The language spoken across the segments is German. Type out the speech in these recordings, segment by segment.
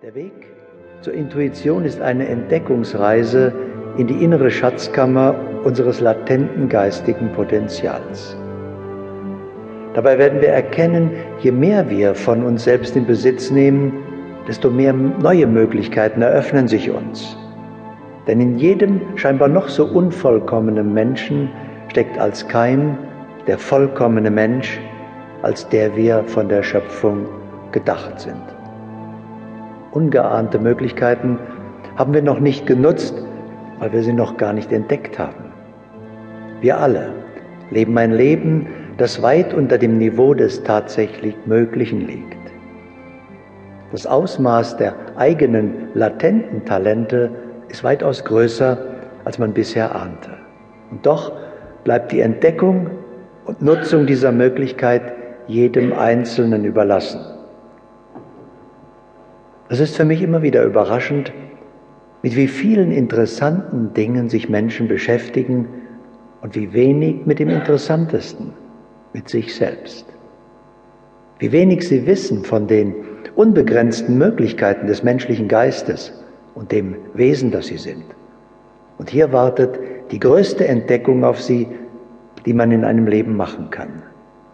Der Weg zur Intuition ist eine Entdeckungsreise in die innere Schatzkammer unseres latenten geistigen Potenzials. Dabei werden wir erkennen, je mehr wir von uns selbst in Besitz nehmen, desto mehr neue Möglichkeiten eröffnen sich uns. Denn in jedem scheinbar noch so unvollkommenen Menschen steckt als Keim der vollkommene Mensch, als der wir von der Schöpfung gedacht sind ungeahnte Möglichkeiten haben wir noch nicht genutzt, weil wir sie noch gar nicht entdeckt haben. Wir alle leben ein Leben, das weit unter dem Niveau des tatsächlich Möglichen liegt. Das Ausmaß der eigenen latenten Talente ist weitaus größer, als man bisher ahnte. Und doch bleibt die Entdeckung und Nutzung dieser Möglichkeit jedem Einzelnen überlassen. Es ist für mich immer wieder überraschend, mit wie vielen interessanten Dingen sich Menschen beschäftigen und wie wenig mit dem Interessantesten, mit sich selbst. Wie wenig sie wissen von den unbegrenzten Möglichkeiten des menschlichen Geistes und dem Wesen, das sie sind. Und hier wartet die größte Entdeckung auf sie, die man in einem Leben machen kann,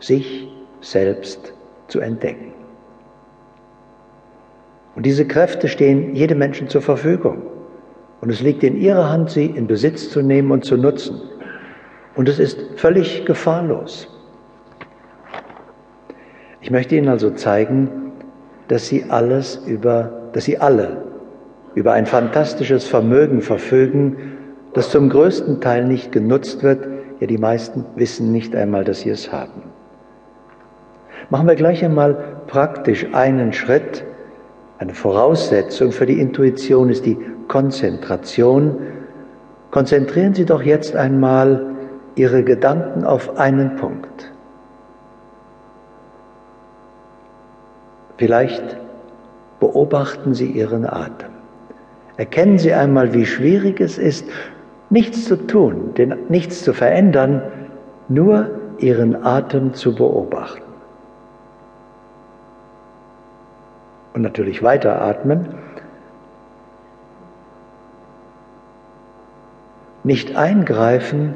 sich selbst zu entdecken. Und diese Kräfte stehen jedem Menschen zur Verfügung. Und es liegt in ihrer Hand, sie in Besitz zu nehmen und zu nutzen. Und es ist völlig gefahrlos. Ich möchte Ihnen also zeigen, dass Sie alles über, dass Sie alle über ein fantastisches Vermögen verfügen, das zum größten Teil nicht genutzt wird. Ja, die meisten wissen nicht einmal, dass sie es haben. Machen wir gleich einmal praktisch einen Schritt eine Voraussetzung für die Intuition ist die Konzentration. Konzentrieren Sie doch jetzt einmal Ihre Gedanken auf einen Punkt. Vielleicht beobachten Sie Ihren Atem. Erkennen Sie einmal, wie schwierig es ist, nichts zu tun, nichts zu verändern, nur Ihren Atem zu beobachten. Und natürlich weiteratmen. Nicht eingreifen,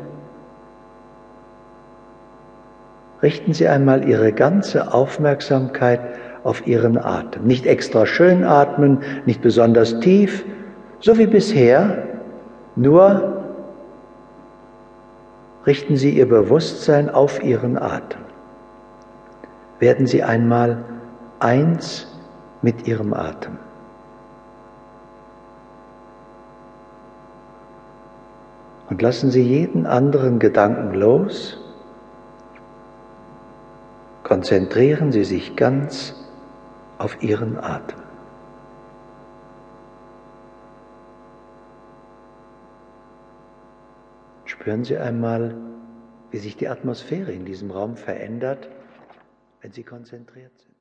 richten Sie einmal Ihre ganze Aufmerksamkeit auf Ihren Atem. Nicht extra schön atmen, nicht besonders tief, so wie bisher, nur richten Sie Ihr Bewusstsein auf Ihren Atem. Werden Sie einmal eins mit ihrem Atem. Und lassen Sie jeden anderen Gedanken los. Konzentrieren Sie sich ganz auf Ihren Atem. Spüren Sie einmal, wie sich die Atmosphäre in diesem Raum verändert, wenn Sie konzentriert sind.